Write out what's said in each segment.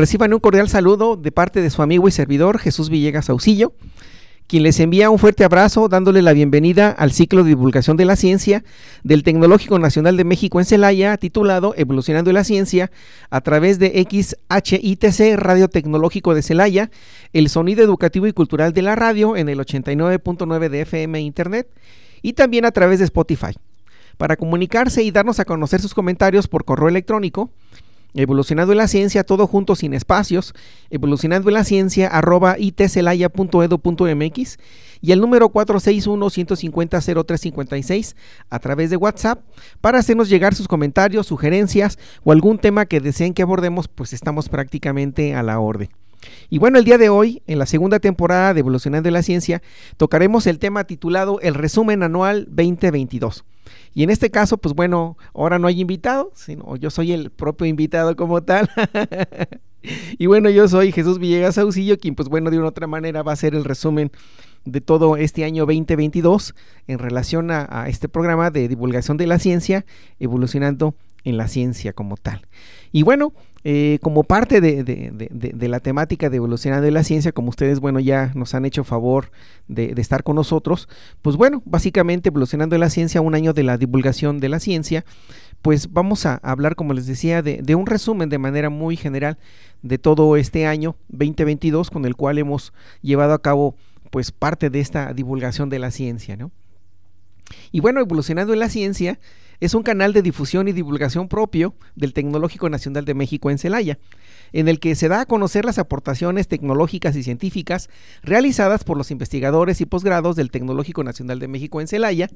Reciban un cordial saludo de parte de su amigo y servidor Jesús Villegas Saucillo, quien les envía un fuerte abrazo dándole la bienvenida al ciclo de divulgación de la ciencia del Tecnológico Nacional de México en Celaya, titulado Evolucionando la Ciencia, a través de XHITC Radio Tecnológico de Celaya, el sonido educativo y cultural de la radio en el 89.9 de FM Internet y también a través de Spotify. Para comunicarse y darnos a conocer sus comentarios por correo electrónico, Evolucionando en la ciencia, todo junto sin espacios, evolucionando en la ciencia arroba itcelaya.edu.mx y el número 461-150-0356 a través de WhatsApp para hacernos llegar sus comentarios, sugerencias o algún tema que deseen que abordemos, pues estamos prácticamente a la orden. Y bueno, el día de hoy, en la segunda temporada de Evolucionando en la Ciencia, tocaremos el tema titulado El resumen anual 2022. Y en este caso, pues bueno, ahora no hay invitado, sino yo soy el propio invitado como tal. y bueno, yo soy Jesús Villegas Auxillo, quien pues bueno, de una otra manera va a hacer el resumen de todo este año 2022 en relación a este programa de divulgación de la ciencia, evolucionando en la ciencia como tal. Y bueno, eh, como parte de, la temática de evolucionando de la ciencia, como ustedes, bueno, ya nos han hecho favor de, estar con nosotros, pues bueno, básicamente evolucionando la ciencia, un año de la divulgación de la ciencia, pues vamos a hablar, como les decía, de, un resumen de manera muy general de todo este año 2022, con el cual hemos llevado a cabo, pues, parte de esta divulgación de la ciencia, ¿no? Y bueno, evolucionando en la ciencia, es un canal de difusión y divulgación propio del Tecnológico Nacional de México en Celaya, en el que se da a conocer las aportaciones tecnológicas y científicas realizadas por los investigadores y posgrados del Tecnológico Nacional de México en Celaya,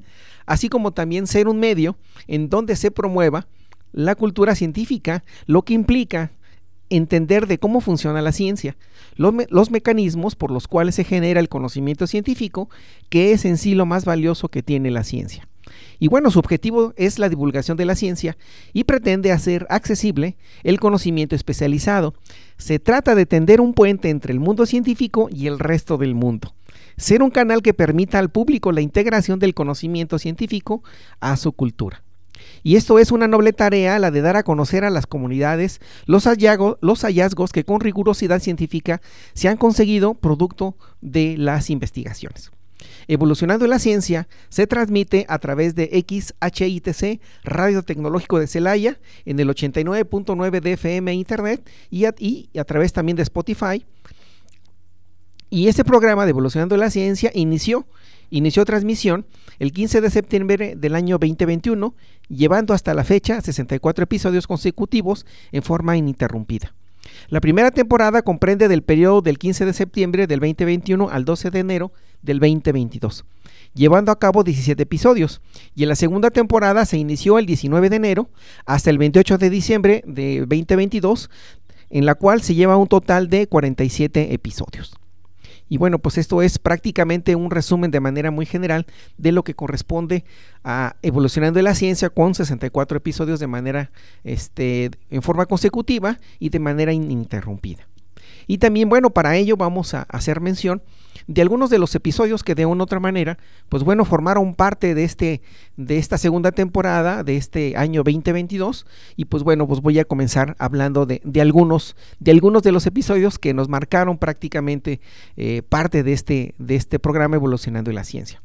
así como también ser un medio en donde se promueva la cultura científica, lo que implica entender de cómo funciona la ciencia, los, los, mecanismos por los cuales se genera el conocimiento científico, que es en sí lo más valioso que tiene la ciencia. Y bueno, su objetivo es la divulgación de la ciencia y pretende hacer accesible el conocimiento especializado. Se trata de tender un puente entre el mundo científico y el resto del mundo. Ser un canal que permita al público la integración del conocimiento científico a su cultura. Y esto es una noble tarea, la de dar a conocer a las comunidades los hallazgos, los hallazgos que con rigurosidad científica se han conseguido producto de las investigaciones. Evolucionando la Ciencia se transmite a través de XHITC, Radio Tecnológico de Celaya, en el 89.9 de FM Internet y a, través también de Spotify. Y este programa de Evolucionando la Ciencia inició, inició transmisión el 15 de septiembre del año 2021, llevando hasta la fecha 64 episodios consecutivos en forma ininterrumpida. La primera temporada comprende del periodo del 15 de septiembre del 2021 al 12 de enero del 2022, llevando a cabo 17 episodios, y en la segunda temporada se inició el 19 de enero hasta el 28 de diciembre de 2022, en la cual se lleva un total de 47 episodios. Y bueno, pues esto es prácticamente un resumen de manera muy general de lo que corresponde a Evolucionando la Ciencia con 64 episodios de manera este, en forma consecutiva y de manera ininterrumpida. Y también, bueno, para ello vamos a hacer mención de algunos de los episodios que de una u otra manera, pues bueno, formaron parte de, este, de esta segunda temporada, de este año 2022. Y pues bueno, pues voy a comenzar hablando de, algunos, de algunos de los episodios que nos marcaron prácticamente eh, parte de este, de este programa Evolucionando en la Ciencia.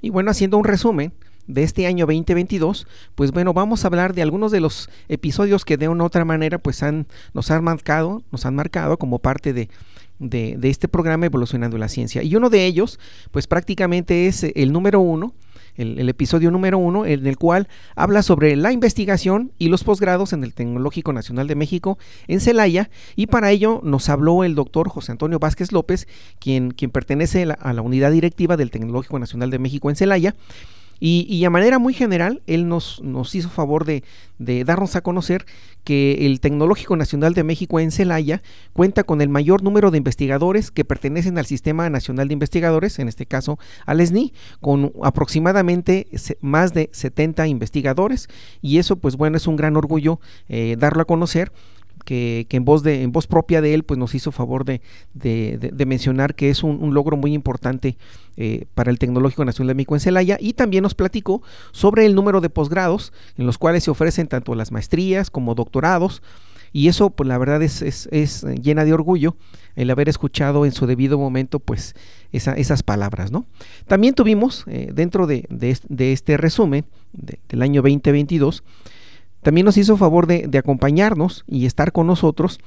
Y bueno, haciendo un resumen, de este año 2022, pues bueno, vamos a hablar de algunos de los episodios que de una u otra manera pues han, nos han marcado, nos han marcado como parte de, de, este programa Evolucionando la Ciencia. Y uno de ellos, pues prácticamente es el número uno, el, episodio número uno, en el cual habla sobre la investigación y los posgrados en el Tecnológico Nacional de México en Celaya. Y para ello nos habló el doctor José Antonio Vázquez López, quien, quien pertenece a la unidad directiva del Tecnológico Nacional de México en Celaya Y, a manera muy general, él nos, nos hizo favor de, de, darnos a conocer que el Tecnológico Nacional de México en Celaya cuenta con el mayor número de investigadores que pertenecen al Sistema Nacional de Investigadores, en este caso al SNI, con aproximadamente más de 70 investigadores. Y eso, pues bueno, es un gran orgullo eh, darlo a conocer que, en, voz de, en voz propia de él pues nos hizo favor de, mencionar que es un, logro muy importante eh, para el Tecnológico Nacional de en Celaya y también nos platicó sobre el número de posgrados en los cuales se ofrecen tanto las maestrías como doctorados y eso pues la verdad es, es, llena de orgullo el haber escuchado en su debido momento pues esas palabras no también tuvimos eh, dentro de, este resumen del año 2022 también nos hizo favor de, acompañarnos y estar con nosotros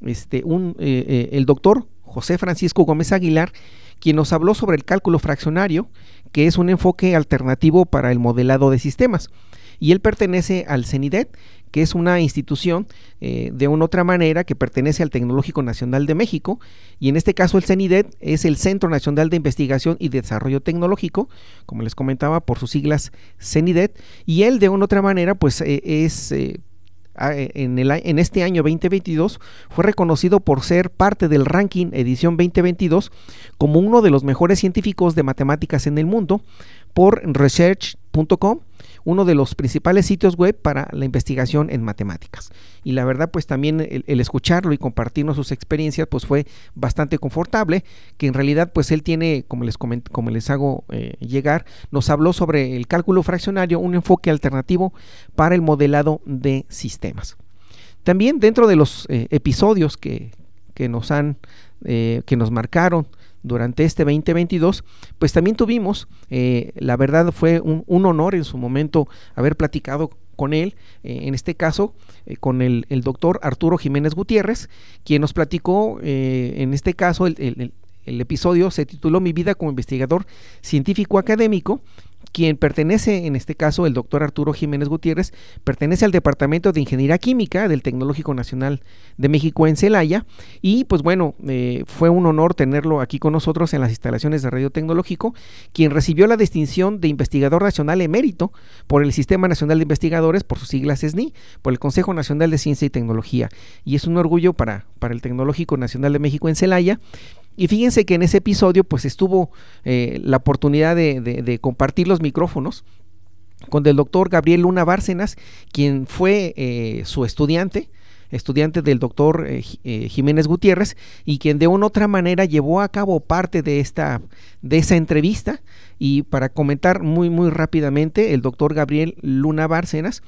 este, un, eh, eh, el doctor José Francisco Gómez Aguilar, quien nos habló sobre el cálculo fraccionario, que es un enfoque alternativo para el modelado de sistemas. Y él pertenece al CENIDET, que es una institución eh, de una otra manera que pertenece al Tecnológico Nacional de México, y en este caso el CENIDET es el Centro Nacional de Investigación y Desarrollo Tecnológico, como les comentaba por sus siglas CENIDET, y él de una otra manera pues eh, es... Eh, en, en, este año 2022 fue reconocido por ser parte del ranking edición 2022 como uno de los mejores científicos de matemáticas en el mundo por research.com uno de los principales sitios web para la investigación en matemáticas. Y la verdad, pues también el, escucharlo y compartirnos sus experiencias, pues fue bastante confortable, que en realidad, pues él tiene, como les, como les hago eh, llegar, nos habló sobre el cálculo fraccionario, un enfoque alternativo para el modelado de sistemas. También dentro de los eh, episodios que, nos han, eh, que nos marcaron durante este 2022, pues también tuvimos, eh, la verdad fue un, honor en su momento haber platicado con él, eh, en este caso eh, con el, doctor Arturo Jiménez Gutiérrez, quien nos platicó, en este caso el, el episodio se tituló Mi vida como investigador científico académico quien pertenece, en este caso el doctor Arturo Jiménez Gutiérrez, pertenece al Departamento de Ingeniería Química del Tecnológico Nacional de México en Celaya. Y pues bueno, eh, fue un honor tenerlo aquí con nosotros en las instalaciones de Radio Tecnológico, quien recibió la distinción de investigador nacional emérito por el Sistema Nacional de Investigadores, por sus siglas SNI, por el Consejo Nacional de Ciencia y Tecnología. Y es un orgullo para, para el Tecnológico Nacional de México en Celaya. Y fíjense que en ese episodio pues estuvo eh, la oportunidad de, compartir los micrófonos con el doctor Gabriel Luna Bárcenas, quien fue eh, su estudiante, estudiante del doctor eh, Jiménez Gutiérrez, y quien de una u otra manera llevó a cabo parte de esta de esa entrevista. Y para comentar muy muy rápidamente, el doctor Gabriel Luna Bárcenas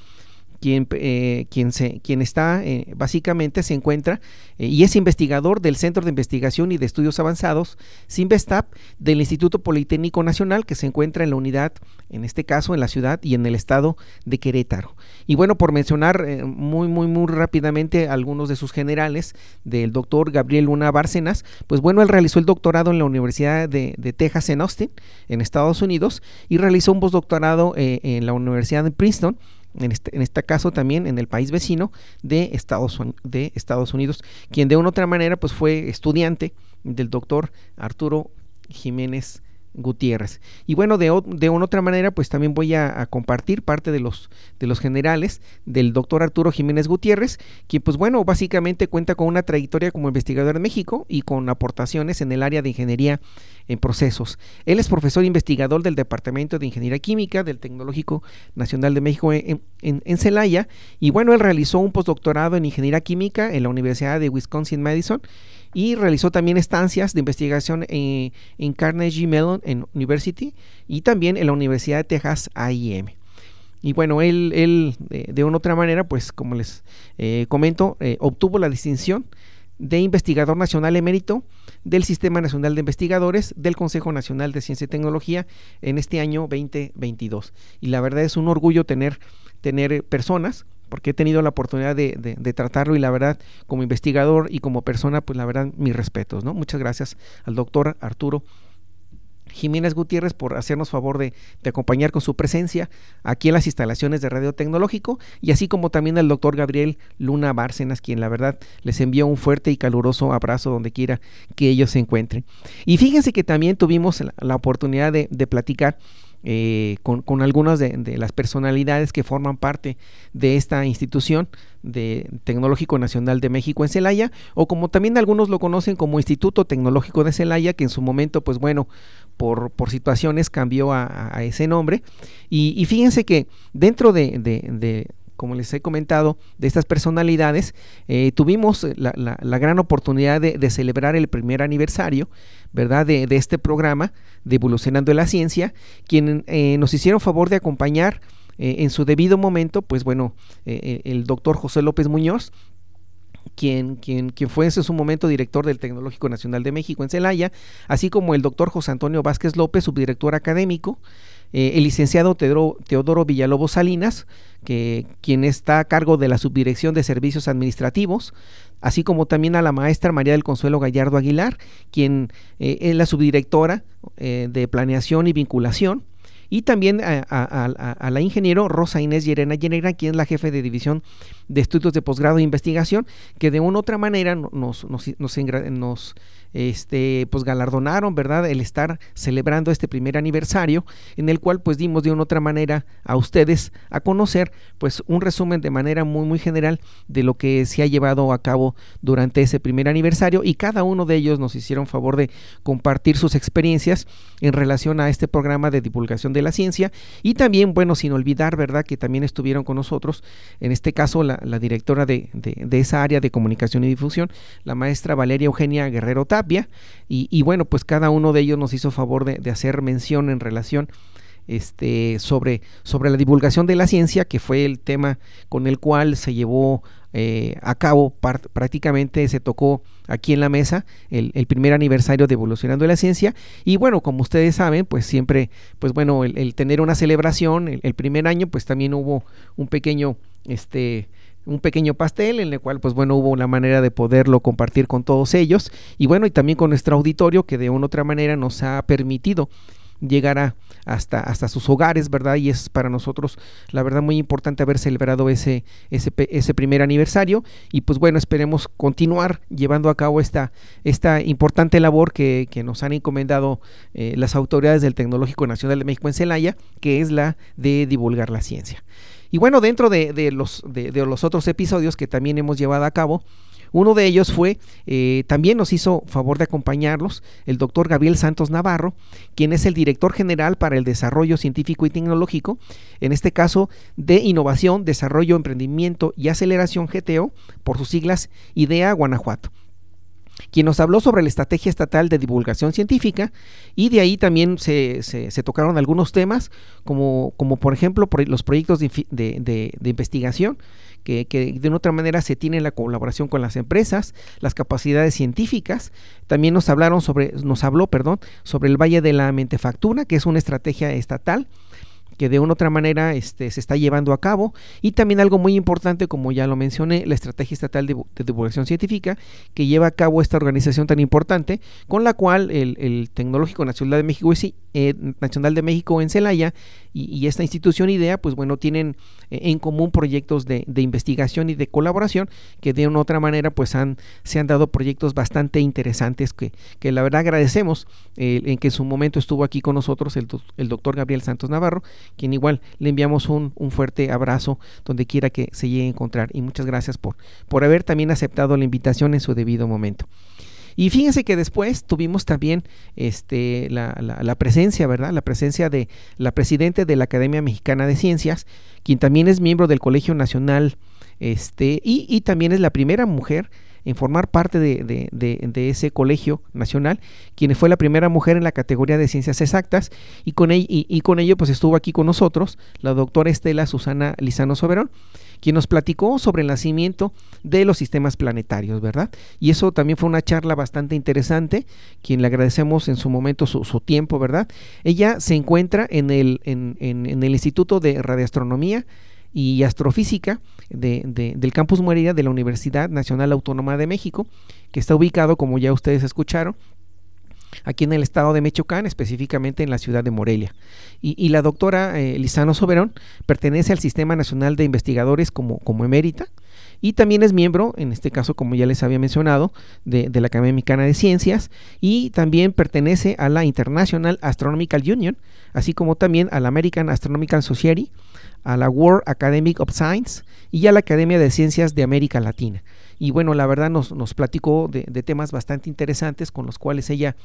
quien, eh, quien, se, quien está eh, básicamente se encuentra eh, y es investigador del Centro de Investigación y de Estudios Avanzados, CINVESTAP, del Instituto Politécnico Nacional, que se encuentra en la unidad, en este caso en la ciudad y en el estado de Querétaro. Y bueno, por mencionar muy, muy, muy rápidamente algunos de sus generales, del doctor Gabriel Luna Bárcenas, pues bueno, él realizó el doctorado en la Universidad de, Texas en Austin, en Estados Unidos, y realizó un postdoctorado en la Universidad de Princeton, en este, en este caso también en el país vecino de Estados, de Estados Unidos, quien de una otra manera pues fue estudiante del doctor Arturo Jiménez Gutiérrez. Y bueno, de, de una otra manera, pues también voy a, compartir parte de los, de los generales del doctor Arturo Jiménez Gutiérrez, quien pues bueno, básicamente cuenta con una trayectoria como investigador en México y con aportaciones en el área de ingeniería en procesos. Él es profesor investigador del Departamento de Ingeniería Química del Tecnológico Nacional de México en, en, Celaya y bueno, él realizó un postdoctorado en Ingeniería Química en la Universidad de Wisconsin-Madison y realizó también estancias de investigación en, Carnegie Mellon University y también en la Universidad de Texas A&M. Y bueno, él, él de, una otra manera, pues como les eh, comento, eh, obtuvo la distinción de investigador nacional emérito del Sistema Nacional de Investigadores del Consejo Nacional de Ciencia y Tecnología en este año 2022. Y la verdad es un orgullo tener, tener personas porque he tenido la oportunidad de, tratarlo y la verdad, como investigador y como persona, pues la verdad, mis respetos, ¿no? Muchas gracias al doctor Arturo Jiménez Gutiérrez por hacernos favor de, acompañar con su presencia aquí en las instalaciones de Radio Tecnológico y así como también al doctor Gabriel Luna Bárcenas, quien la verdad les envió un fuerte y caluroso abrazo donde quiera que ellos se encuentren. Y fíjense que también tuvimos la, oportunidad de, platicar eh, con, algunas de, las personalidades que forman parte de esta institución de Tecnológico Nacional de México en Celaya, o como también algunos lo conocen como Instituto Tecnológico de Celaya, que en su momento, pues bueno, por, por situaciones cambió a, ese nombre. Y, fíjense que dentro de, como les he comentado, de estas personalidades, eh, tuvimos la, gran oportunidad de, celebrar el primer aniversario, ¿verdad?, de, este programa de Evolucionando la Ciencia, quien eh, nos hicieron favor de acompañar eh, en su debido momento, pues bueno, el doctor José López Muñoz, quien, quien, quien, fue en su momento director del Tecnológico Nacional de México en Celaya, así como el doctor José Antonio Vázquez López, subdirector académico, eh, el licenciado Teodoro, Villalobos Salinas, que, quien está a cargo de la Subdirección de Servicios Administrativos, así como también a la maestra María del Consuelo Gallardo Aguilar, quien eh, es la subdirectora eh, de Planeación y Vinculación, y también a, la ingeniero Rosa Inés Llerena Llerena, quien es la jefe de división de estudios de posgrado e investigación, que de una otra manera nos, nos, nos, nos este, pues galardonaron, ¿verdad? El estar celebrando este primer aniversario, en el cual pues dimos de una otra manera a ustedes a conocer, pues un resumen de manera muy, muy general de lo que se ha llevado a cabo durante ese primer aniversario y cada uno de ellos nos hicieron favor de compartir sus experiencias en relación a este programa de divulgación de la ciencia y también, bueno, sin olvidar, ¿verdad? Que también estuvieron con nosotros, en este caso la, directora de, de, esa área de comunicación y difusión, la maestra Valeria Eugenia Guerrero y, bueno, pues cada uno de ellos nos hizo favor de, hacer mención en relación este, sobre, sobre la divulgación de la ciencia, que fue el tema con el cual se llevó eh, a cabo prácticamente se tocó aquí en la mesa el, primer aniversario de Evolucionando la Ciencia. Y bueno, como ustedes saben, pues siempre, pues bueno, el, tener una celebración, el, el, primer año pues también hubo un pequeño, este, un pequeño pastel en el cual pues bueno hubo una manera de poderlo compartir con todos ellos y bueno y también con nuestro auditorio que de una u otra manera nos ha permitido llegar a, hasta, hasta sus hogares, ¿verdad? Y es para nosotros, la verdad, muy importante haber celebrado ese, ese, ese primer aniversario. Y pues bueno, esperemos continuar llevando a cabo esta, esta importante labor que, que nos han encomendado eh, las autoridades del Tecnológico Nacional de México en Celaya, que es la de divulgar la ciencia. Y bueno, dentro de, los, de, los otros episodios que también hemos llevado a cabo, uno de ellos fue, eh, también nos hizo favor de acompañarlos, el doctor Gabriel Santos Navarro, quien es el director general para el desarrollo científico y tecnológico, en este caso de innovación, desarrollo, emprendimiento y aceleración GTO, por sus siglas IDEA Guanajuato quien nos habló sobre la estrategia estatal de divulgación científica y de ahí también se, se, tocaron algunos temas como, como por ejemplo los proyectos de, de, investigación que, que, de otra manera se tiene la colaboración con las empresas, las capacidades científicas, también nos hablaron sobre, nos habló, perdón, sobre el Valle de la Mentefactura, que es una estrategia estatal que de una otra manera este, se está llevando a cabo. Y también algo muy importante como ya lo mencioné la estrategia estatal de, divulgación científica que lleva a cabo esta organización tan importante con la cual el, Tecnológico Nacional de México eh, Nacional de México en Celaya y, esta institución IDEA pues bueno tienen eh, en común proyectos de, investigación y de colaboración que de una otra manera pues han se han dado proyectos bastante interesantes que, que la verdad agradecemos en que en su momento estuvo aquí con nosotros el, el doctor Gabriel Santos Navarro quien igual le enviamos un, fuerte abrazo donde quiera que se llegue a encontrar y muchas gracias por, por haber también aceptado la invitación en su debido momento. Y fíjense que después tuvimos también este, la, la, presencia, ¿verdad? La presencia de la presidenta de la Academia Mexicana de Ciencias, quien también es miembro del Colegio Nacional, este, y, y también es la primera mujer en formar parte de, ese colegio nacional, quien fue la primera mujer en la categoría de ciencias exactas, y con, y, con ello pues estuvo aquí con nosotros la doctora Estela Susana Lizano Soberón, quien nos platicó sobre el nacimiento de los sistemas planetarios, ¿verdad? Y eso también fue una charla bastante interesante, quien le agradecemos en su momento su, tiempo, ¿verdad? Ella se encuentra en el, en, en el Instituto de Radioastronomía y Astrofísica de, del Campus Morelia de la Universidad Nacional Autónoma de México, que está ubicado, como ya ustedes escucharon, aquí en el estado de Michoacán, específicamente en la ciudad de Morelia. Y, la doctora eh, Lizano Soberón pertenece al Sistema Nacional de Investigadores como, como emérita y también es miembro, en este caso como ya les había mencionado, de, la Academia Mexicana de Ciencias y también pertenece a la International Astronomical Union, así como también a la American Astronomical Society, a la World Academic of Science y a la Academia de Ciencias de América Latina. Y bueno, la verdad nos, nos platicó de, temas bastante interesantes con los cuales ella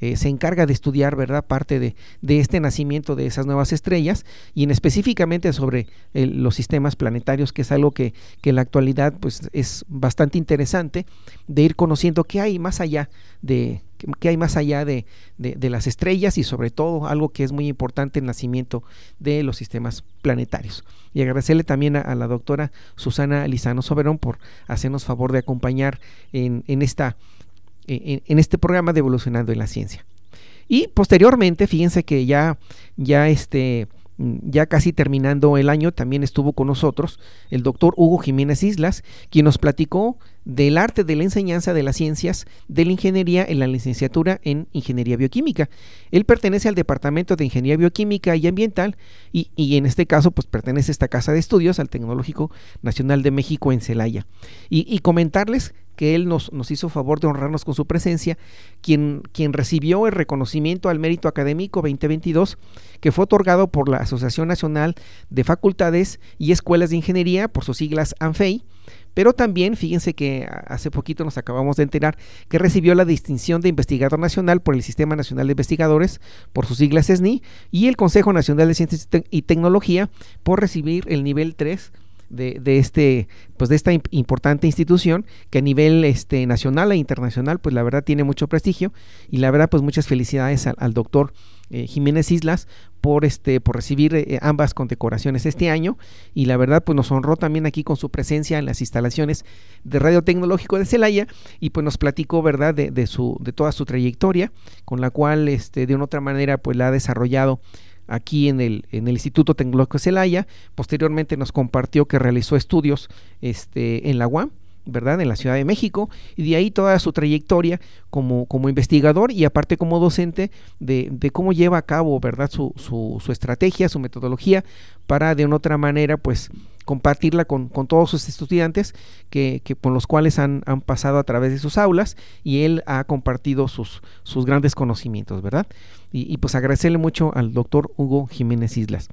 eh, se encarga de estudiar, ¿verdad? Parte de, este nacimiento de esas nuevas estrellas y en específicamente sobre los sistemas planetarios, que es algo que, que, en la actualidad pues es bastante interesante de ir conociendo qué hay más allá de, qué hay más allá de, las estrellas y sobre todo algo que es muy importante el nacimiento de los sistemas planetarios. Y agradecerle también a, la doctora Susana Lizano Soberón por hacernos favor de acompañar en, esta, en, este programa de Evolucionando en la Ciencia. Y posteriormente, fíjense que ya, ya este, ya casi terminando el año, también estuvo con nosotros el doctor Hugo Jiménez Islas, quien nos platicó del arte de la enseñanza de las ciencias de la ingeniería en la licenciatura en Ingeniería Bioquímica. Él pertenece al Departamento de Ingeniería Bioquímica y Ambiental y, en este caso pues pertenece a esta casa de estudios al Tecnológico Nacional de México en Celaya. Y, comentarles que él nos, nos, hizo favor de honrarnos con su presencia, quien, quien recibió el reconocimiento al mérito académico 2022 que fue otorgado por la Asociación Nacional de Facultades y Escuelas de Ingeniería, por sus siglas ANFEI, pero también, fíjense que hace poquito nos acabamos de enterar que recibió la distinción de investigador nacional por el Sistema Nacional de Investigadores, por sus siglas SNI, y el Consejo Nacional de Ciencias y Tecnología por recibir el nivel 3 de, este pues de esta importante institución que a nivel este nacional e internacional pues la verdad tiene mucho prestigio y la verdad pues muchas felicidades al doctor eh, Jiménez Islas por este por recibir eh, ambas condecoraciones este año y la verdad pues nos honró también aquí con su presencia en las instalaciones de Radio Tecnológico de Celaya y pues nos platicó verdad de, su de toda su trayectoria con la cual este de una otra manera pues la ha desarrollado aquí en el, en el Instituto Tecnológico de Celaya. Posteriormente nos compartió que realizó estudios este en la UAM ¿verdad? En la Ciudad de México y de ahí toda su trayectoria como, como investigador y aparte como docente de, de cómo lleva a cabo, ¿verdad? Su, su, su, estrategia, su metodología para de una otra manera, pues compartirla con, con todos sus estudiantes que, que, con los cuales han, han, pasado a través de sus aulas y él ha compartido sus, sus grandes conocimientos, ¿verdad? Y, y pues agradecerle mucho al doctor Hugo Jiménez Islas.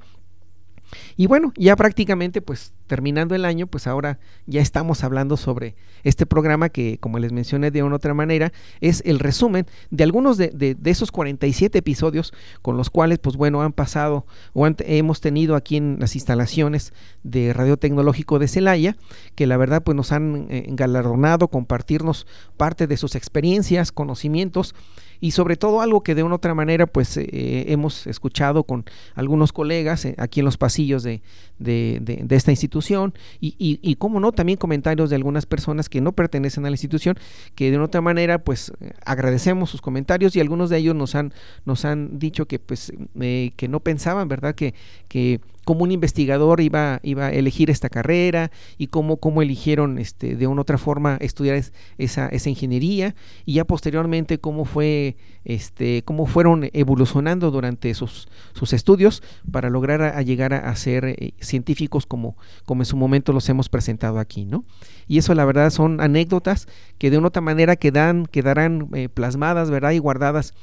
Y bueno, ya prácticamente pues terminando el año, pues ahora ya estamos hablando sobre este programa que, como les mencioné de una otra manera, es el resumen de algunos de, de, esos 47 episodios con los cuales, pues bueno, han pasado o hemos tenido aquí en las instalaciones de Radio Tecnológico de Celaya, que la verdad pues nos han eh, galardonado compartirnos parte de sus experiencias, conocimientos y sobre todo algo que de una otra manera pues eh, hemos escuchado con algunos colegas eh, aquí en los pasillos de, de, esta institución y, y, y, como no, también comentarios de algunas personas que no pertenecen a la institución que de una otra manera pues agradecemos sus comentarios y algunos de ellos nos han, nos han dicho que pues eh, que no pensaban, ¿verdad? Que, que cómo un investigador iba, iba a elegir esta carrera y cómo, cómo eligieron este, de una otra forma estudiar esa, esa ingeniería y ya posteriormente cómo fue este, cómo fueron evolucionando durante sus, sus estudios para lograr a, llegar a, ser eh, científicos como, como en su momento los hemos presentado aquí, ¿no? Y eso la verdad son anécdotas que de una otra manera quedan, quedarán eh, plasmadas, ¿verdad? Y guardadas,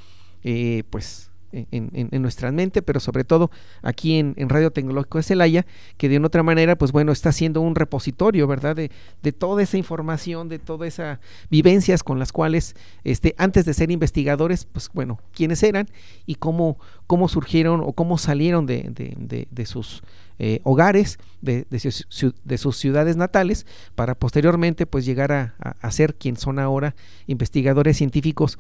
eh, pues en, nuestra mente, pero sobre todo aquí en, Radio Tecnológico de Celaya, que de una otra manera, pues bueno, está siendo un repositorio, ¿verdad? De, de toda esa información, de todas esas vivencias con las cuales, este, antes de ser investigadores, pues bueno, quiénes eran y cómo, cómo surgieron o cómo salieron de, de, sus eh, hogares, de, de, sus ciudades natales, para posteriormente pues llegar a, a ser quien son ahora investigadores científicos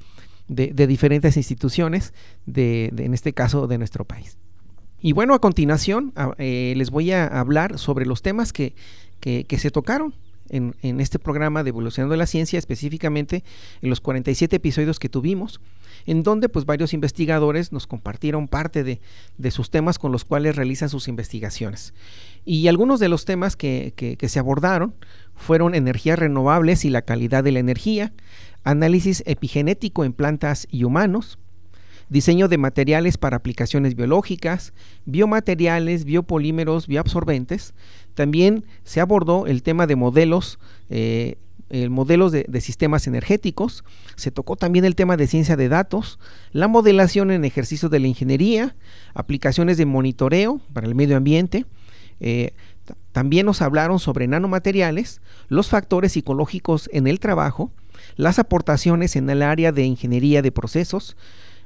de, diferentes instituciones, de, en este caso de nuestro país. Y bueno, a continuación eh, les voy a hablar sobre los temas que, que, se tocaron en, en, este programa de Evolucionando la Ciencia, específicamente en los 47 episodios que tuvimos, en donde pues varios investigadores nos compartieron parte de, de sus temas con los cuales realizan sus investigaciones. Y algunos de los temas que, que se abordaron fueron energías renovables y la calidad de la energía, análisis epigenético en plantas y humanos, diseño de materiales para aplicaciones biológicas, biomateriales, biopolímeros, bioabsorbentes, También se abordó el tema de modelos, modelos de, sistemas energéticos. Se tocó también el tema de ciencia de datos, la modelación en ejercicios de la ingeniería, aplicaciones de monitoreo para el medio ambiente. también nos hablaron sobre nanomateriales, los factores psicológicos en el trabajo, las aportaciones en el área de ingeniería de procesos,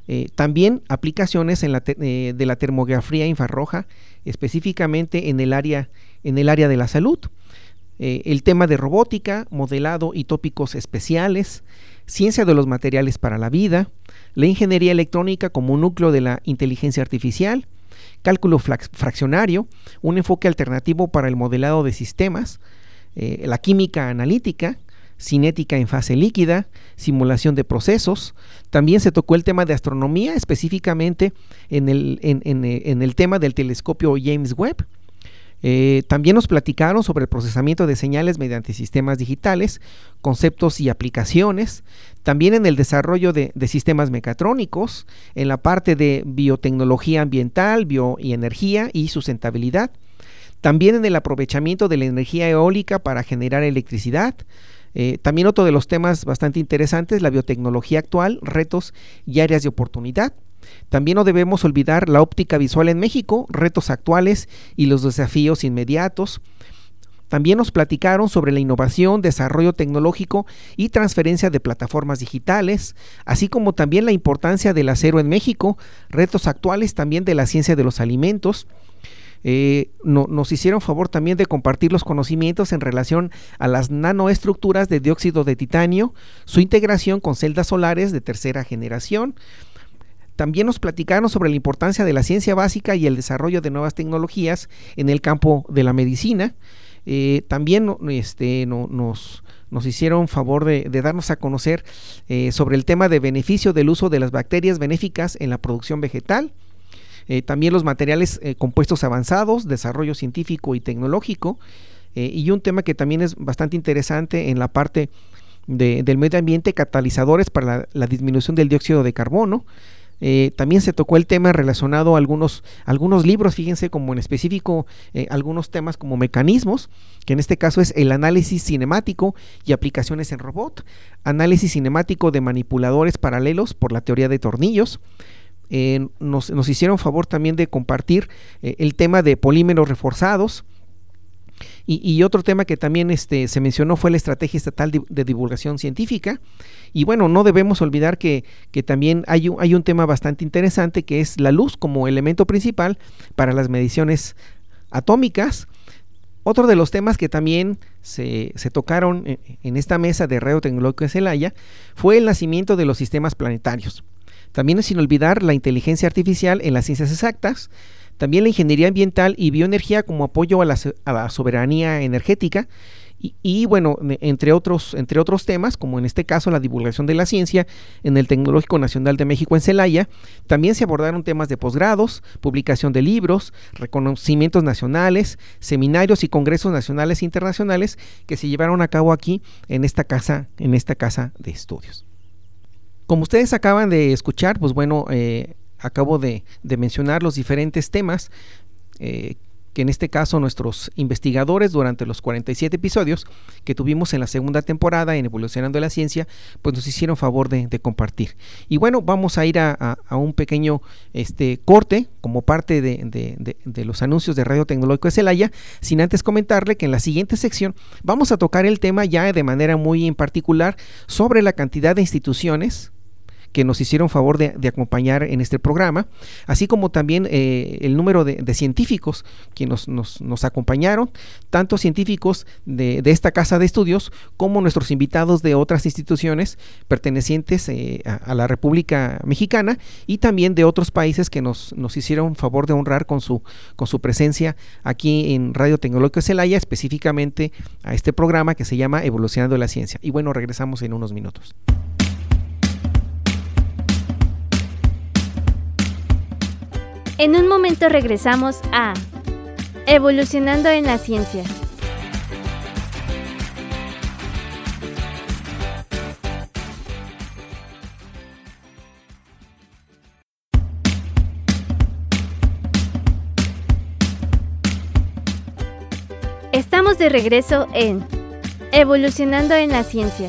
eh, también aplicaciones en la eh, de la termografía infrarroja, específicamente en el área, en el área de la salud. Eh, el tema de robótica, modelado y tópicos especiales, ciencia de los materiales para la vida, la ingeniería electrónica como núcleo de la inteligencia artificial, cálculo fraccionario, un enfoque alternativo para el modelado de sistemas, la química analítica, cinética en fase líquida, simulación de procesos. También se tocó el tema de astronomía, específicamente en el, en, el tema del telescopio James Webb. Eh, también nos platicaron sobre el procesamiento de señales mediante sistemas digitales, conceptos y aplicaciones. También en el desarrollo de, de sistemas mecatrónicos, en la parte de biotecnología ambiental, bio y energía y sustentabilidad. También en el aprovechamiento de la energía eólica para generar electricidad, eh, también otro de los temas bastante interesantes, la biotecnología actual, retos y áreas de oportunidad. También no debemos olvidar la óptica visual en México, retos actuales y los desafíos inmediatos. También nos platicaron sobre la innovación, desarrollo tecnológico y transferencia de plataformas digitales, así como también la importancia del acero en México, retos actuales también de la ciencia de los alimentos, eh, nos hicieron favor también de compartir los conocimientos en relación a las nanoestructuras de dióxido de titanio, su integración con celdas solares de tercera generación. También nos platicaron sobre la importancia de la ciencia básica y el desarrollo de nuevas tecnologías en el campo de la medicina. Eh, también este, nos, nos hicieron favor de, darnos a conocer eh, sobre el tema de beneficio del uso de las bacterias benéficas en la producción vegetal. Eh, también los materiales eh, compuestos avanzados, desarrollo científico y tecnológico, eh, y un tema que también es bastante interesante en la parte del medio ambiente, catalizadores para la, disminución del dióxido de carbono. también se tocó el tema relacionado a algunos, algunos libros, fíjense como en específico algunos temas como mecanismos, que en este caso es el análisis cinemático y aplicaciones en robot, análisis cinemático de manipuladores paralelos por la teoría de tornillos, eh, nos, hicieron favor también de compartir eh, el tema de polímeros reforzados. Y, otro tema que también este, se mencionó fue la estrategia estatal de, divulgación científica. Y bueno, no debemos olvidar que, también hay un, tema bastante interesante que es la luz como elemento principal para las mediciones atómicas. Otro de los temas que también se, tocaron en, en, esta mesa de Radio Tecnológico de Celaya fue el nacimiento de los sistemas planetarios. También sin olvidar la inteligencia artificial en las ciencias exactas, también la ingeniería ambiental y bioenergía como apoyo a la, soberanía energética y, bueno, entre otros, entre otros temas, como en este caso la divulgación de la ciencia en el Tecnológico Nacional de México en Celaya, también se abordaron temas de posgrados, publicación de libros, reconocimientos nacionales, seminarios y congresos nacionales e internacionales que se llevaron a cabo aquí en esta casa, en esta casa de estudios. Como ustedes acaban de escuchar, pues bueno, eh, acabo de, mencionar los diferentes temas eh, que en este caso nuestros investigadores durante los 47 episodios que tuvimos en la segunda temporada en Evolucionando la Ciencia, pues nos hicieron favor de, compartir. Y bueno, vamos a ir a, un pequeño este, corte como parte de, los anuncios de Radio Tecnológico de Celaya, sin antes comentarle que en la siguiente sección vamos a tocar el tema ya de manera muy en particular sobre la cantidad de instituciones que nos hicieron favor de, acompañar en este programa, así como también eh, el número de, científicos que nos, acompañaron, tanto científicos de, esta casa de estudios como nuestros invitados de otras instituciones pertenecientes eh, a, la República Mexicana y también de otros países que nos, nos hicieron favor de honrar con su, con su presencia aquí en Radio Tecnológico Celaya, específicamente a este programa que se llama Evolucionando la Ciencia. Y bueno, regresamos en unos minutos. En un momento regresamos a Evolucionando en la Ciencia. Estamos de regreso en Evolucionando en la Ciencia.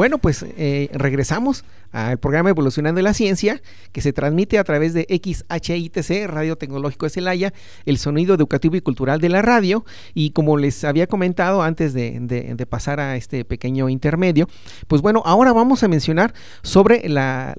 Bueno, pues eh, regresamos al programa Evolucionando la Ciencia, que se transmite a través de XHITC, Radio Tecnológico de Celaya, el sonido educativo y cultural de la radio. Y como les había comentado antes de, pasar a este pequeño intermedio, pues bueno, ahora vamos a mencionar sobre la,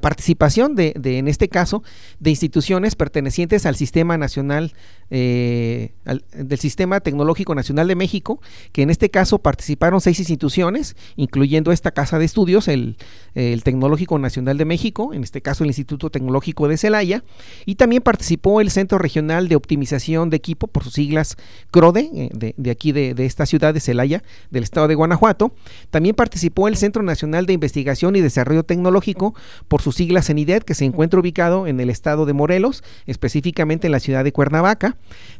participación de, en este caso, de instituciones pertenecientes al Sistema Nacional, eh, del Sistema Tecnológico Nacional de México, que en este caso participaron seis instituciones, incluyendo esta casa de estudios, el Tecnológico Nacional de México, en este caso el Instituto Tecnológico de Celaya, y también participó el Centro Regional de Optimización de Equipo, por sus siglas CRODE, eh, de, aquí de, esta ciudad de Celaya, del estado de Guanajuato. También participó el Centro Nacional de Investigación y Desarrollo Tecnológico, por sus siglas CENIDET, que se encuentra ubicado en el estado de Morelos, específicamente en la ciudad de Cuernavaca.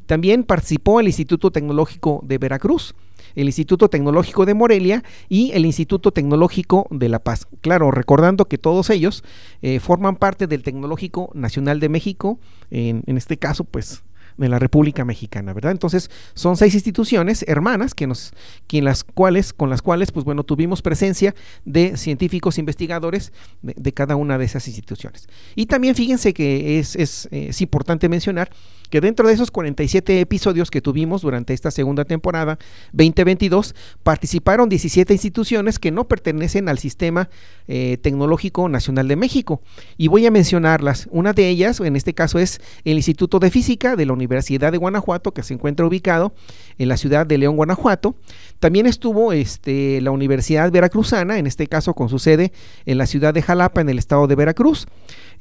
También participó el Instituto Tecnológico de Veracruz el Instituto Tecnológico de Morelia y el Instituto Tecnológico de La Paz. Claro, recordando que todos ellos eh, forman parte del Tecnológico Nacional de México, en, en este caso, pues de la República Mexicana, ¿verdad? Entonces, son seis instituciones hermanas que nos, las cuales, con las cuales, pues bueno, tuvimos presencia de científicos investigadores de, cada una de esas instituciones. Y también fíjense que es, es, es importante mencionar que dentro de esos 47 episodios que tuvimos durante esta segunda temporada 2022, participaron 17 instituciones que no pertenecen al Sistema eh, Tecnológico Nacional de México. Y voy a mencionarlas. Una de ellas, en este caso, es el Instituto de Física de la Universidad de Guanajuato, que se encuentra ubicado en la ciudad de León, Guanajuato. También estuvo este, la Universidad Veracruzana, en este caso con su sede en la ciudad de Jalapa, en el estado de Veracruz.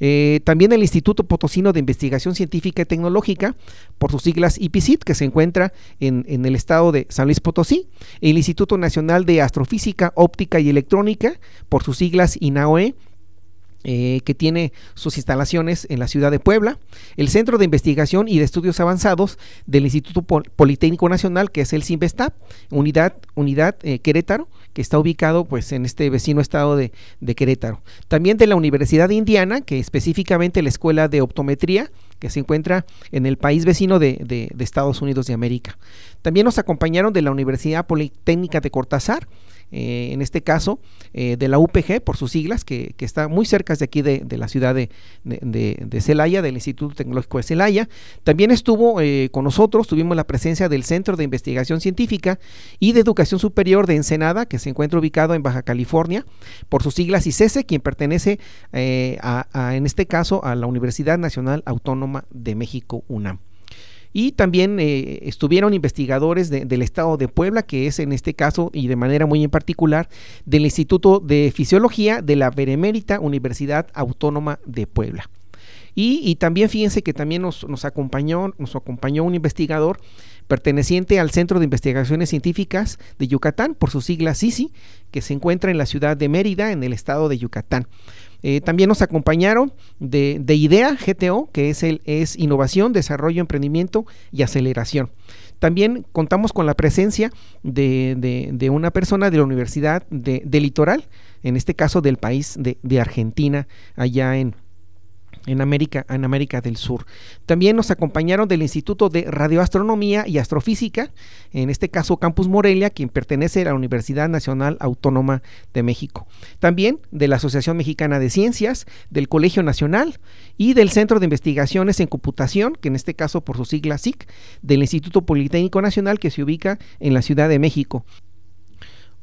Eh, también el Instituto Potosino de Investigación Científica y Tecnológica, por sus siglas IPCIT, que se encuentra en, en, el estado de San Luis Potosí. El Instituto Nacional de Astrofísica, Óptica y Electrónica, por sus siglas INAOE, eh, que tiene sus instalaciones en la ciudad de Puebla, el Centro de Investigación y de Estudios Avanzados del Instituto Politécnico Nacional, que es el CIMBESTAP, unidad, unidad eh, Querétaro, que está ubicado pues en este vecino estado de, Querétaro. También de la Universidad de Indiana, que específicamente la Escuela de Optometría, que se encuentra en el país vecino de, de Estados Unidos de América. También nos acompañaron de la Universidad Politécnica de Cortázar, eh, en este caso eh, de la UPG por sus siglas, que, está muy cerca de aquí de, la ciudad de, Celaya, del Instituto Tecnológico de Celaya. También estuvo eh, con nosotros, tuvimos la presencia del Centro de Investigación Científica y de Educación Superior de Ensenada, que se encuentra ubicado en Baja California, por sus siglas ICESE, quien pertenece a, en este caso a la Universidad Nacional Autónoma de México, UNAM. Y también eh, estuvieron investigadores del estado de Puebla, que es en este caso y de manera muy en particular del Instituto de Fisiología de la Benemérita Universidad Autónoma de Puebla. Y, también fíjense que también nos, acompañó, nos acompañó un investigador perteneciente al Centro de Investigaciones Científicas de Yucatán, por su sigla CICI, que se encuentra en la ciudad de Mérida, en el estado de Yucatán. Eh, también nos acompañaron de, IDEA GTO, que es, el, es Innovación, Desarrollo, Emprendimiento y Aceleración. También contamos con la presencia de, una persona de la Universidad de, Litoral, en este caso del país de Argentina, allá en, en América, en América del Sur. También nos acompañaron del Instituto de Radioastronomía y Astrofísica, en este caso Campus Morelia, quien pertenece a la Universidad Nacional Autónoma de México. También de la Asociación Mexicana de Ciencias, del Colegio Nacional y del Centro de Investigaciones en Computación, que en este caso por su sigla SIC, del Instituto Politécnico Nacional que se ubica en la Ciudad de México.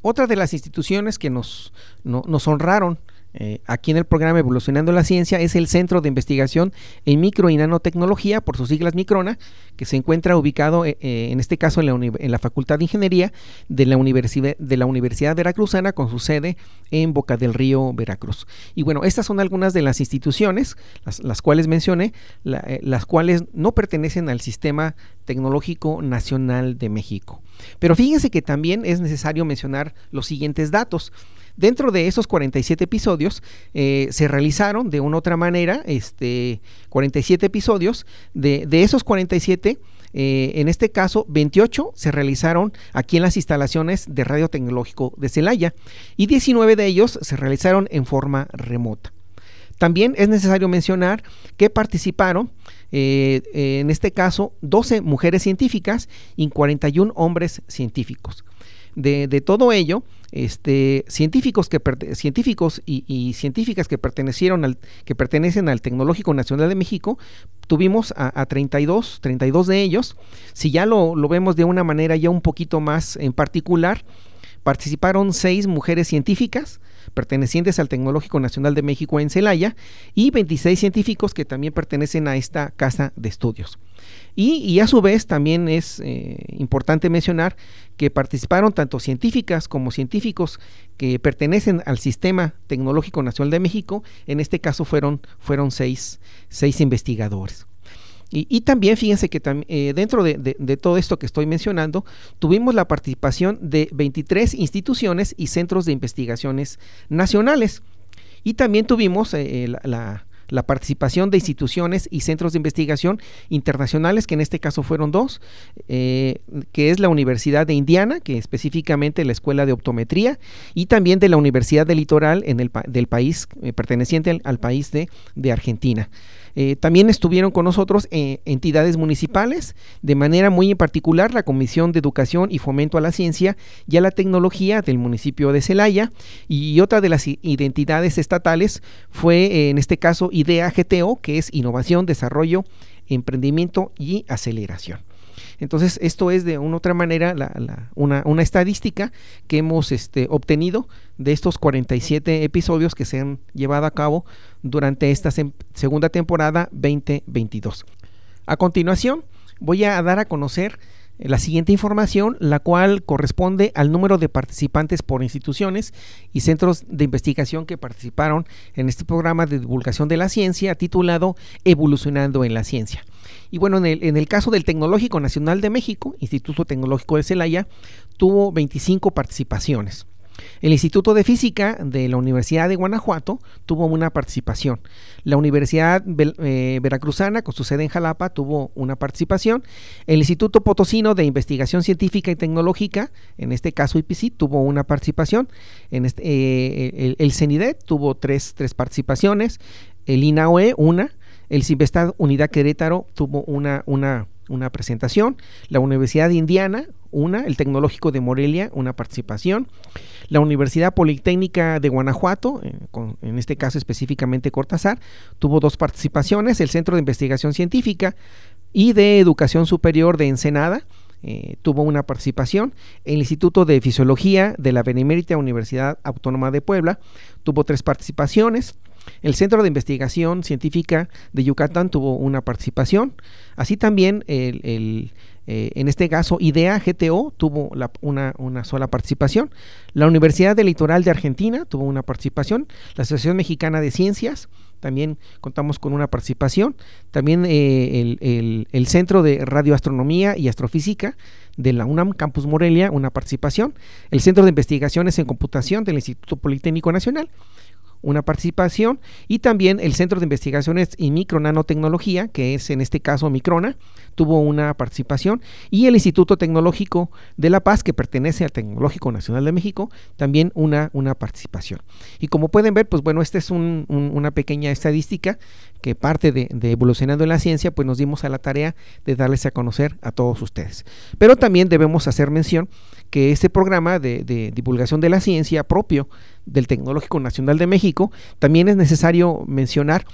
Otra de las instituciones que nos, nos honraron eh, aquí en el programa Evolucionando la Ciencia es el Centro de Investigación en Micro y Nanotecnología, por sus siglas Microna, que se encuentra ubicado eh, eh, en este caso en la, Facultad de Ingeniería de la, Universidad, de la Universidad Veracruzana con su sede en Boca del Río, Veracruz. Y bueno, estas son algunas de las instituciones, las, cuales mencioné, las cuales no pertenecen al Sistema Tecnológico Nacional de México. Pero fíjense que también es necesario mencionar los siguientes datos. Dentro de esos 47 episodios eh, se realizaron de una u otra manera este, 47 episodios. De, esos 47, eh, en este caso 28 se realizaron aquí en las instalaciones de Radio Tecnológico de Celaya y 19 de ellos se realizaron en forma remota. También es necesario mencionar que participaron, eh, en este caso, 12 mujeres científicas y 41 hombres científicos. De, todo ello, este, científicos, que científicos y, científicas que, pertenecieron al, que pertenecen al Tecnológico Nacional de México, tuvimos a, 32, 32 de ellos. Si ya lo, lo, vemos de una manera ya un poquito más en particular, participaron seis mujeres científicas, pertenecientes al Tecnológico Nacional de México en Celaya y 26 científicos que también pertenecen a esta casa de estudios. Y, a su vez también es eh, importante mencionar que participaron tanto científicas como científicos que pertenecen al Sistema Tecnológico Nacional de México, en este caso fueron, fueron seis, seis investigadores. Y, también fíjense que eh, dentro de, todo esto que estoy mencionando, tuvimos la participación de 23 instituciones y centros de investigaciones nacionales. Y también tuvimos eh, la, participación de instituciones y centros de investigación internacionales, que en este caso fueron dos, eh, que es la Universidad de Indiana, que específicamente la Escuela de Optometría, y también de la Universidad del Litoral en el, del país, perteneciente al, país de Argentina. Eh, también estuvieron con nosotros eh, entidades municipales, de manera muy en particular la Comisión de Educación y Fomento a la Ciencia y a la Tecnología del municipio de Celaya y otra de las identidades estatales fue eh, en este caso IDEA GTO, que es Innovación, Desarrollo, Emprendimiento y Aceleración. Entonces, esto es de una otra manera una, estadística que hemos este, obtenido de estos 47 episodios que se han llevado a cabo durante esta segunda temporada 2022. A continuación, voy a dar a conocer la siguiente información, la cual corresponde al número de participantes por instituciones y centros de investigación que participaron en este programa de divulgación de la ciencia titulado Evolucionando en la Ciencia. Y bueno, en el, en el caso del Tecnológico Nacional de México, Instituto Tecnológico de Celaya, tuvo 25 participaciones. El Instituto de Física de la Universidad de Guanajuato tuvo una participación. La Universidad eh, Veracruzana, con su sede en Jalapa, tuvo una participación. El Instituto Potosino de Investigación Científica y Tecnológica, en este caso IPC, tuvo una participación. Este, eh, el, CENIDET tuvo tres, tres participaciones. El INAOE, una. El Cibestad Unidad Querétaro tuvo una, una, una presentación. La Universidad de Indiana, una. El Tecnológico de Morelia, una participación. La Universidad Politécnica de Guanajuato, eh, en este caso específicamente Cortázar, tuvo dos participaciones. El Centro de Investigación Científica y de Educación Superior de Ensenada. Eh, tuvo una participación. El Instituto de Fisiología de la Benemérita Universidad Autónoma de Puebla tuvo tres participaciones. El Centro de Investigación Científica de Yucatán tuvo una participación, así también el, eh, en este caso IDEA GTO tuvo una, sola participación, la Universidad del Litoral de Argentina tuvo una participación, la Asociación Mexicana de Ciencias también contamos con una participación, también eh, el, el, Centro de Radioastronomía y Astrofísica de la UNAM Campus Morelia, una participación, el Centro de Investigaciones en Computación del Instituto Politécnico Nacional, una participación y también el Centro de Investigaciones y Micro Nanotecnología, que es en este caso Microna, tuvo una participación y el Instituto Tecnológico de La Paz, que pertenece al Tecnológico Nacional de México, también una, una participación. Y como pueden ver, pues bueno, esta es una pequeña estadística que parte de, de, Evolucionando en la Ciencia, pues nos dimos a la tarea de darles a conocer a todos ustedes. Pero también debemos hacer mención que este programa de, divulgación de la ciencia propio del Tecnológico Nacional de México, también es necesario mencionar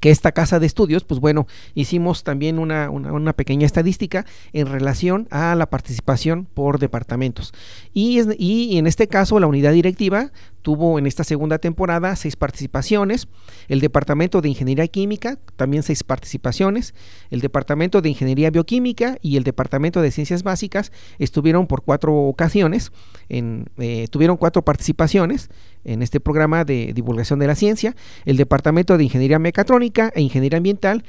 que esta casa de estudios, pues bueno, hicimos también una, una, pequeña estadística en relación a la participación por departamentos. Y, y en este caso la unidad directiva tuvo en esta segunda temporada seis participaciones, el Departamento de Ingeniería Química también seis participaciones, el Departamento de Ingeniería Bioquímica y el Departamento de Ciencias Básicas estuvieron por cuatro ocasiones, en, eh, tuvieron cuatro participaciones en este programa de divulgación de la ciencia, el Departamento de Ingeniería Mecatrónica e Ingeniería Ambiental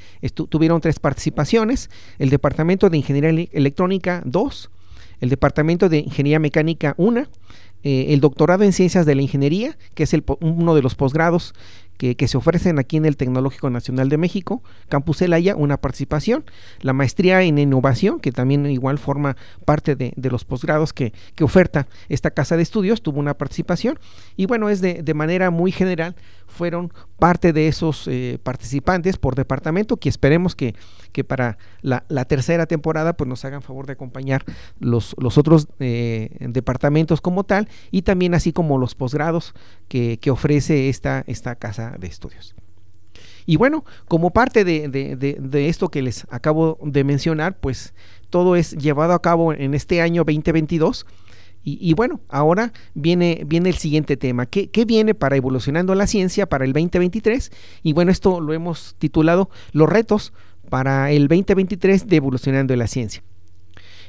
tuvieron tres participaciones, el Departamento de Ingeniería Electrónica dos, el Departamento de Ingeniería Mecánica una, eh, el doctorado en ciencias de la ingeniería, que es el, uno de los posgrados que, se ofrecen aquí en el Tecnológico Nacional de México, Campus Elaya, una participación, la maestría en innovación, que también igual forma parte de, los posgrados que, oferta esta casa de estudios, tuvo una participación, y bueno, es de, de manera muy general, fueron parte de esos eh, participantes por departamento que esperemos que, que para la, tercera temporada pues nos hagan favor de acompañar los, los otros eh, departamentos como tal y también así como los posgrados que, ofrece esta, esta casa de estudios. Y bueno, como parte de, de, esto que les acabo de mencionar, pues todo es llevado a cabo en este año 2022 y, bueno, ahora viene, viene el siguiente tema. ¿Qué, viene para Evolucionando la Ciencia para el 2023? Y bueno, esto lo hemos titulado Los retos para el 2023 de Evolucionando la Ciencia.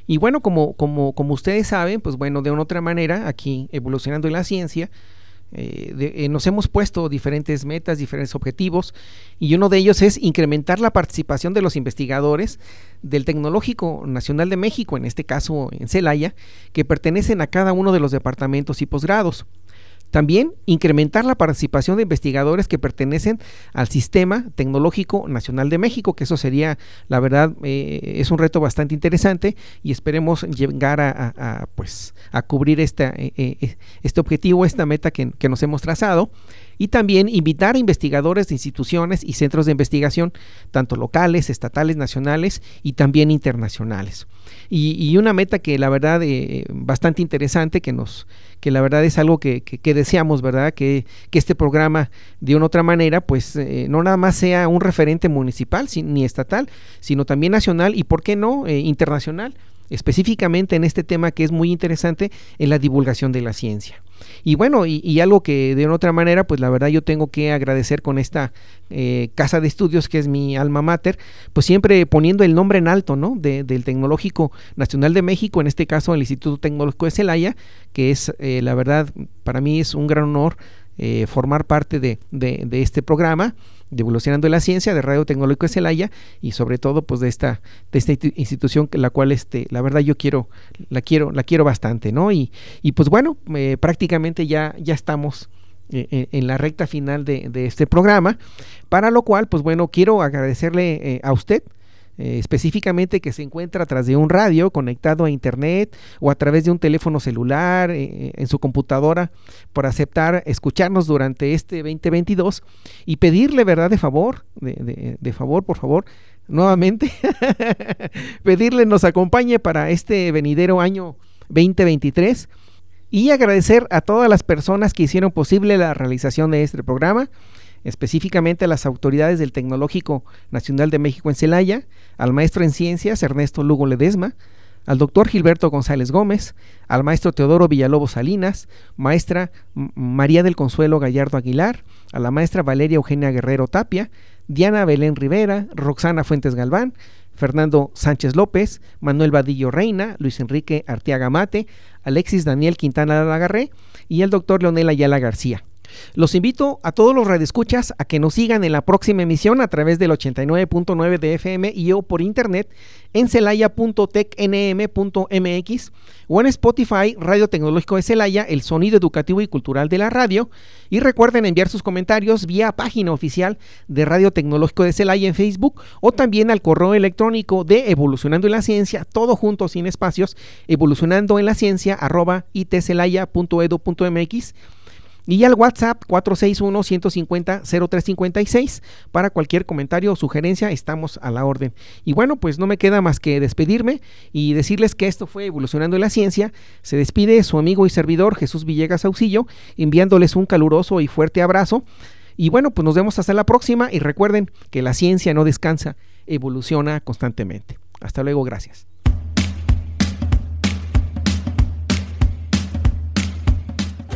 Y bueno, como, como, como ustedes saben, pues bueno, de una otra manera, aquí Evolucionando la Ciencia, eh, eh, nos hemos puesto diferentes metas, diferentes objetivos, y uno de ellos es incrementar la participación de los investigadores del Tecnológico Nacional de México, en este caso en Celaya, que pertenecen a cada uno de los departamentos y posgrados. También incrementar la participación de investigadores que pertenecen al Sistema Tecnológico Nacional de México, que eso sería, la verdad, eh, es un reto bastante interesante y esperemos llegar a, pues, a cubrir esta, eh, eh, este objetivo, esta meta que, que nos hemos trazado y también invitar a investigadores de instituciones y centros de investigación, tanto locales, estatales, nacionales y también internacionales. Y, una meta que la verdad eh, bastante interesante, que nos, que la verdad es algo que, deseamos, ¿verdad? Que, este programa de una otra manera, pues eh, no nada más sea un referente municipal ni estatal, sino también nacional y, ¿por qué no?, eh, internacional específicamente en este tema que es muy interesante en la divulgación de la ciencia. Y bueno, y, algo que de otra manera, pues la verdad yo tengo que agradecer con esta eh, casa de estudios que es mi alma mater, pues siempre poniendo el nombre en alto, ¿no? del Tecnológico Nacional de México, en este caso el Instituto Tecnológico de Celaya, que es eh, la verdad para mí es un gran honor eh, formar parte de, de este programa de Evolucionando la Ciencia, de Radio Tecnológico de Celaya y sobre todo pues de esta, de esta institución la cual este, la verdad yo quiero, la quiero, la quiero bastante, ¿no? Y, y pues bueno, eh, prácticamente ya, ya estamos eh, eh, en la recta final de, de, este programa, para lo cual pues bueno, quiero agradecerle a usted eh, específicamente que se encuentra atrás de un radio conectado a internet o a través de un teléfono celular eh, eh, en su computadora por aceptar escucharnos durante este 2022 y pedirle verdad de favor, de, de favor, por favor, nuevamente, pedirle nos acompañe para este venidero año 2023 y agradecer a todas las personas que hicieron posible la realización de este programa específicamente a las autoridades del Tecnológico Nacional de México en Celaya, al maestro en ciencias Ernesto Lugo Ledesma, al doctor Gilberto González Gómez, al maestro Teodoro Villalobos Salinas, maestra María del Consuelo Gallardo Aguilar, a la maestra Valeria Eugenia Guerrero Tapia, Diana Belén Rivera, Roxana Fuentes Galván, Fernando Sánchez López, Manuel Vadillo Reina, Luis Enrique Arteaga Mate, Alexis Daniel Quintana Lagarré y el doctor Leonel Ayala García. Los invito a todos los radioescuchas a que nos sigan en la próxima emisión a través del 89.9 de FM y o por internet en celaya.tecnm.mx o en Spotify Radio Tecnológico de Celaya, el sonido educativo y cultural de la radio. Y recuerden enviar sus comentarios vía página oficial de Radio Tecnológico de Celaya en Facebook o también al correo electrónico de Evolucionando en la Ciencia, todo junto sin espacios, evolucionando en la ciencia arroba itcelaya.edu.mx y al WhatsApp 461-150-0356 para cualquier comentario o sugerencia estamos a la orden. Y bueno, pues no me queda más que despedirme y decirles que esto fue Evolucionando la Ciencia. Se despide su amigo y servidor Jesús Villegas Auxillo, enviándoles un caluroso y fuerte abrazo. Y bueno, pues nos vemos hasta la próxima y recuerden que la ciencia no descansa, evoluciona constantemente. Hasta luego, gracias.